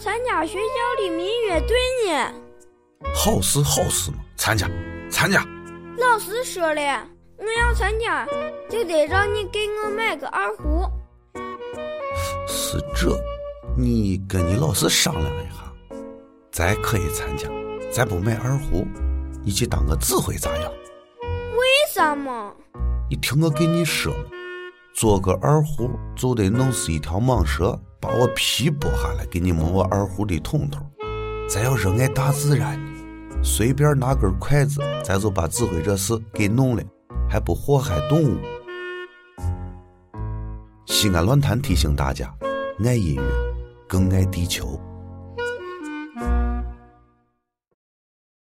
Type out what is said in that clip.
参加学校的民乐队呢。好事好事嘛，参加参加。老师说了，我要参加，就得让你给我买个二胡。是这，你跟你老师商量一下，咱可以参加，咱不买二胡，你去当个指挥咋样？为什么？你听我给你说嘛，做个二胡就得弄死一条蟒蛇，把我皮剥下来，给你磨我二胡的筒筒。咱要热爱大自然，随便拿根筷子，咱就把指挥这事给弄了，还不祸害动物。西安论坛提醒大家：爱音乐，更爱地球。